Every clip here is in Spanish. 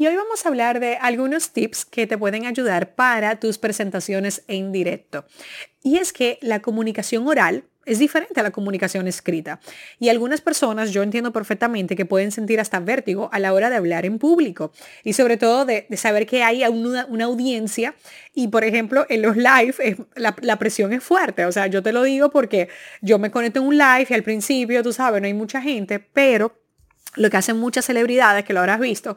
Y hoy vamos a hablar de algunos tips que te pueden ayudar para tus presentaciones en directo. Y es que la comunicación oral es diferente a la comunicación escrita. Y algunas personas, yo entiendo perfectamente que pueden sentir hasta vértigo a la hora de hablar en público. Y sobre todo de, saber que hay una, audiencia. Y por ejemplo, en los live la, la, presión es fuerte. O sea, yo te lo digo porque yo me conecto en un live y al principio, tú sabes, no hay mucha gente, pero lo que hacen muchas celebridades, que lo habrás visto,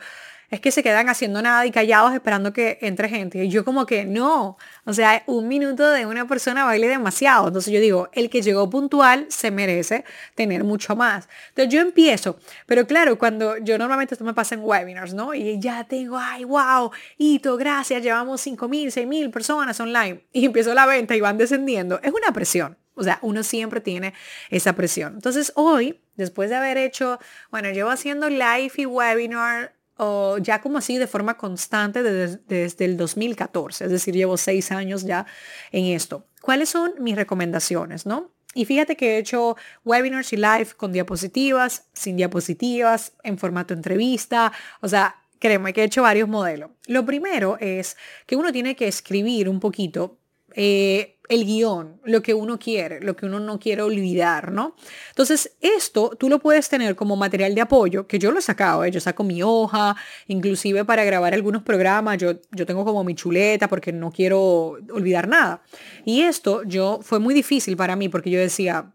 es que se quedan haciendo nada y callados esperando que entre gente. Y yo como que no, o sea, un minuto de una persona baile demasiado. Entonces yo digo, el que llegó puntual se merece tener mucho más. Entonces yo empiezo, pero claro, cuando yo normalmente esto me pasa en webinars, ¿no? Y ya tengo, ay, wow, hito, gracias, llevamos 5.000, 6.000 personas online. Y empiezo la venta y van descendiendo. Es una presión. O sea, uno siempre tiene esa presión. Entonces hoy, después de haber hecho, bueno, llevo haciendo live y webinar o ya como así de forma constante desde, desde, el 2014, es decir, llevo seis años ya en esto. ¿Cuáles son mis recomendaciones, no? Y fíjate que he hecho webinars y live con diapositivas, sin diapositivas, en formato entrevista, o sea, créeme que he hecho varios modelos. Lo primero es que uno tiene que escribir un poquito eh, el guion, lo que uno quiere, lo que uno no quiere olvidar, ¿no? Entonces, esto tú lo puedes tener como material de apoyo, que yo lo he sacado, ¿eh? yo saco mi hoja, inclusive para grabar algunos programas, yo, yo tengo como mi chuleta porque no quiero olvidar nada. Y esto yo fue muy difícil para mí porque yo decía,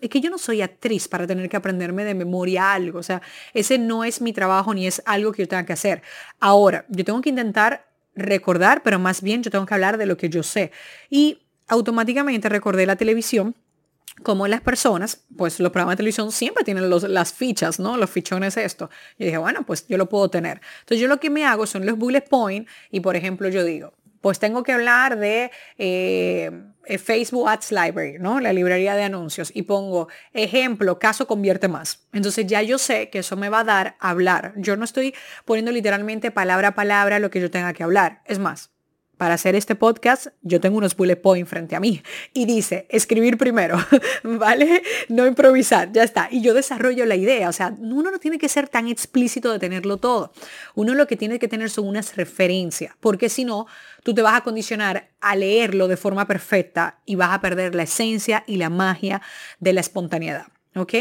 es que yo no soy actriz para tener que aprenderme de memoria algo, o sea, ese no es mi trabajo ni es algo que yo tenga que hacer. Ahora, yo tengo que intentar recordar, pero más bien yo tengo que hablar de lo que yo sé. Y automáticamente recordé la televisión como las personas, pues los programas de televisión siempre tienen las fichas, ¿no? Los fichones esto. Y dije, bueno, pues yo lo puedo tener. Entonces yo lo que me hago son los bullet point y por ejemplo yo digo, pues tengo que hablar de eh, eh, Facebook Ads Library, ¿no? La librería de anuncios. Y pongo ejemplo, caso convierte más. Entonces ya yo sé que eso me va a dar hablar. Yo no estoy poniendo literalmente palabra a palabra lo que yo tenga que hablar. Es más, para hacer este podcast, yo tengo unos bullet points frente a mí y dice, escribir primero, ¿vale? No improvisar, ya está. Y yo desarrollo la idea, o sea, uno no tiene que ser tan explícito de tenerlo todo. Uno lo que tiene que tener son unas referencias, porque si no, tú te vas a condicionar a leerlo de forma perfecta y vas a perder la esencia y la magia de la espontaneidad. ¿Ok?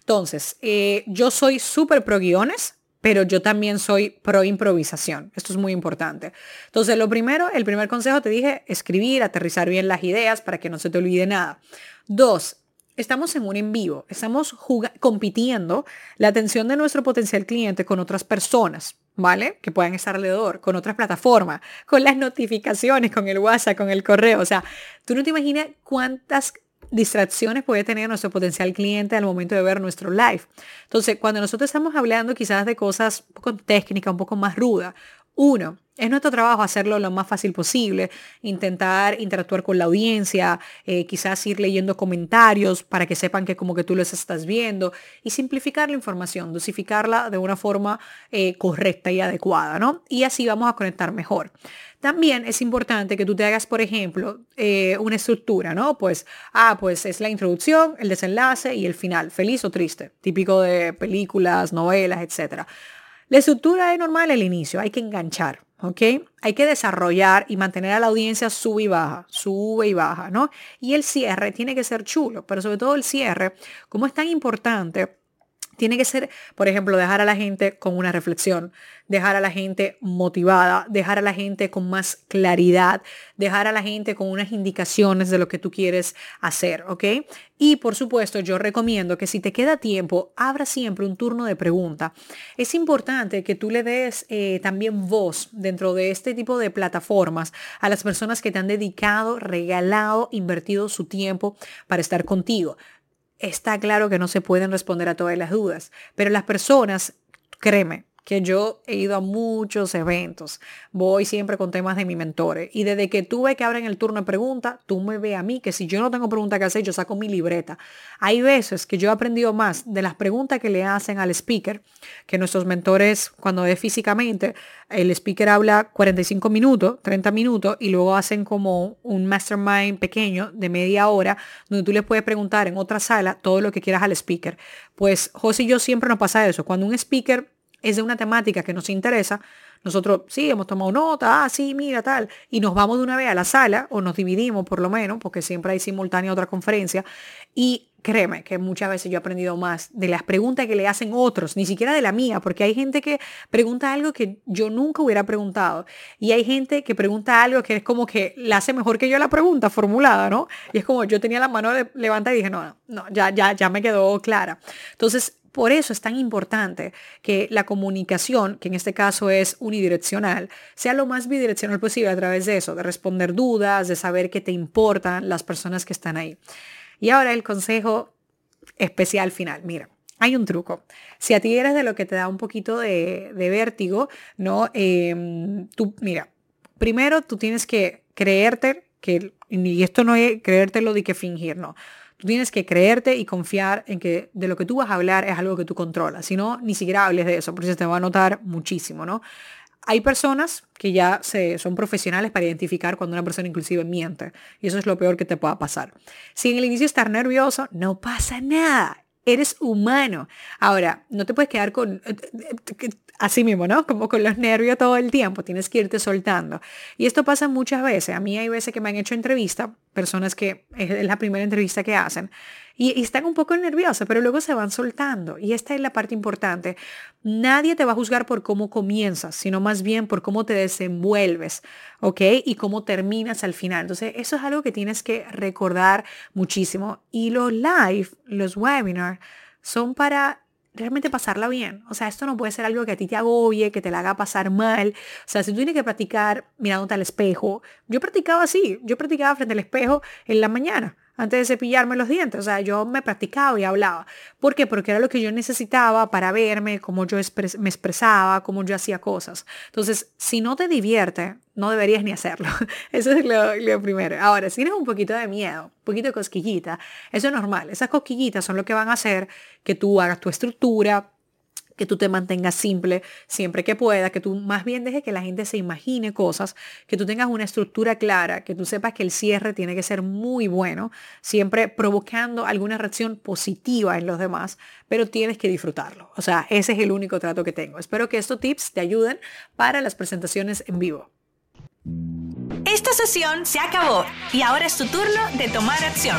Entonces, eh, yo soy súper pro guiones, pero yo también soy pro improvisación. Esto es muy importante. Entonces, lo primero, el primer consejo te dije, escribir, aterrizar bien las ideas para que no se te olvide nada. Dos, estamos en un en vivo, estamos compitiendo la atención de nuestro potencial cliente con otras personas, ¿vale? Que puedan estar alrededor, con otras plataformas, con las notificaciones, con el WhatsApp, con el correo. O sea, tú no te imaginas cuántas distracciones puede tener nuestro potencial cliente al momento de ver nuestro live. Entonces, cuando nosotros estamos hablando quizás de cosas un poco técnicas, un poco más rudas, uno, es nuestro trabajo hacerlo lo más fácil posible, intentar interactuar con la audiencia, eh, quizás ir leyendo comentarios para que sepan que como que tú los estás viendo y simplificar la información, dosificarla de una forma eh, correcta y adecuada, ¿no? Y así vamos a conectar mejor. También es importante que tú te hagas, por ejemplo, eh, una estructura, ¿no? Pues, ah, pues es la introducción, el desenlace y el final, feliz o triste, típico de películas, novelas, etc. La estructura es normal el inicio, hay que enganchar, ¿ok? Hay que desarrollar y mantener a la audiencia sube y baja, sube y baja, ¿no? Y el cierre tiene que ser chulo, pero sobre todo el cierre, como es tan importante, tiene que ser, por ejemplo, dejar a la gente con una reflexión, dejar a la gente motivada, dejar a la gente con más claridad, dejar a la gente con unas indicaciones de lo que tú quieres hacer, ¿ok? Y por supuesto, yo recomiendo que si te queda tiempo, abra siempre un turno de pregunta. Es importante que tú le des eh, también voz dentro de este tipo de plataformas a las personas que te han dedicado, regalado, invertido su tiempo para estar contigo. Está claro que no se pueden responder a todas las dudas, pero las personas, créeme, que yo he ido a muchos eventos. Voy siempre con temas de mi mentores. Y desde que tuve que abren el turno de preguntas, tú me ves a mí que si yo no tengo pregunta que hacer, yo saco mi libreta. Hay veces que yo he aprendido más de las preguntas que le hacen al speaker, que nuestros mentores, cuando es físicamente, el speaker habla 45 minutos, 30 minutos, y luego hacen como un mastermind pequeño de media hora, donde tú le puedes preguntar en otra sala todo lo que quieras al speaker. Pues José y yo siempre nos pasa eso. Cuando un speaker es de una temática que nos interesa, nosotros sí hemos tomado nota, ah, sí, mira, tal, y nos vamos de una vez a la sala, o nos dividimos por lo menos, porque siempre hay simultánea otra conferencia, y créeme que muchas veces yo he aprendido más de las preguntas que le hacen otros, ni siquiera de la mía, porque hay gente que pregunta algo que yo nunca hubiera preguntado, y hay gente que pregunta algo que es como que la hace mejor que yo la pregunta formulada, ¿no? Y es como yo tenía la mano levantada y dije, no, no, ya, ya, ya me quedó clara. Entonces, por eso es tan importante que la comunicación, que en este caso es unidireccional, sea lo más bidireccional posible a través de eso, de responder dudas, de saber que te importan las personas que están ahí. Y ahora el consejo especial final. Mira, hay un truco. Si a ti eres de lo que te da un poquito de, vértigo, ¿no? Em, tú, mira, primero tú tienes que creerte que, y esto no es creértelo de que fingir, no. Tú tienes que creerte y confiar en que de lo que tú vas a hablar es algo que tú controlas. Si no, ni siquiera hables de eso, porque se te va a notar muchísimo, ¿no? Hay personas que ya se, son profesionales para identificar cuando una persona inclusive miente. Y eso es lo peor que te pueda pasar. Si en el inicio estás nervioso, no pasa nada. Eres humano. Ahora, no te puedes quedar con así mismo, ¿no? Como con los nervios todo el tiempo, tienes que irte soltando. Y esto pasa muchas veces. A mí hay veces que me han hecho entrevista, personas que es la primera entrevista que hacen, y, están un poco nerviosas, pero luego se van soltando. Y esta es la parte importante. Nadie te va a juzgar por cómo comienzas, sino más bien por cómo te desenvuelves, ¿ok? Y cómo terminas al final. Entonces, eso es algo que tienes que recordar muchísimo. Y los live, los webinars, son para realmente pasarla bien. O sea, esto no puede ser algo que a ti te agobie, que te la haga pasar mal. O sea, si tú tienes que practicar mirándote al espejo, yo practicaba así, yo practicaba frente al espejo en la mañana antes de cepillarme los dientes. O sea, yo me practicaba y hablaba. ¿Por qué? Porque era lo que yo necesitaba para verme, cómo yo me expresaba, cómo yo hacía cosas. Entonces, si no te divierte, no deberías ni hacerlo. Eso es lo, primero. Ahora, si tienes un poquito de miedo, un poquito de cosquillita, eso es normal. Esas cosquillitas son lo que van a hacer que tú hagas tu estructura, que tú te mantengas simple siempre que pueda, que tú más bien dejes que la gente se imagine cosas, que tú tengas una estructura clara, que tú sepas que el cierre tiene que ser muy bueno, siempre provocando alguna reacción positiva en los demás, pero tienes que disfrutarlo. O sea, ese es el único trato que tengo. Espero que estos tips te ayuden para las presentaciones en vivo. Esta sesión se acabó y ahora es tu turno de tomar acción.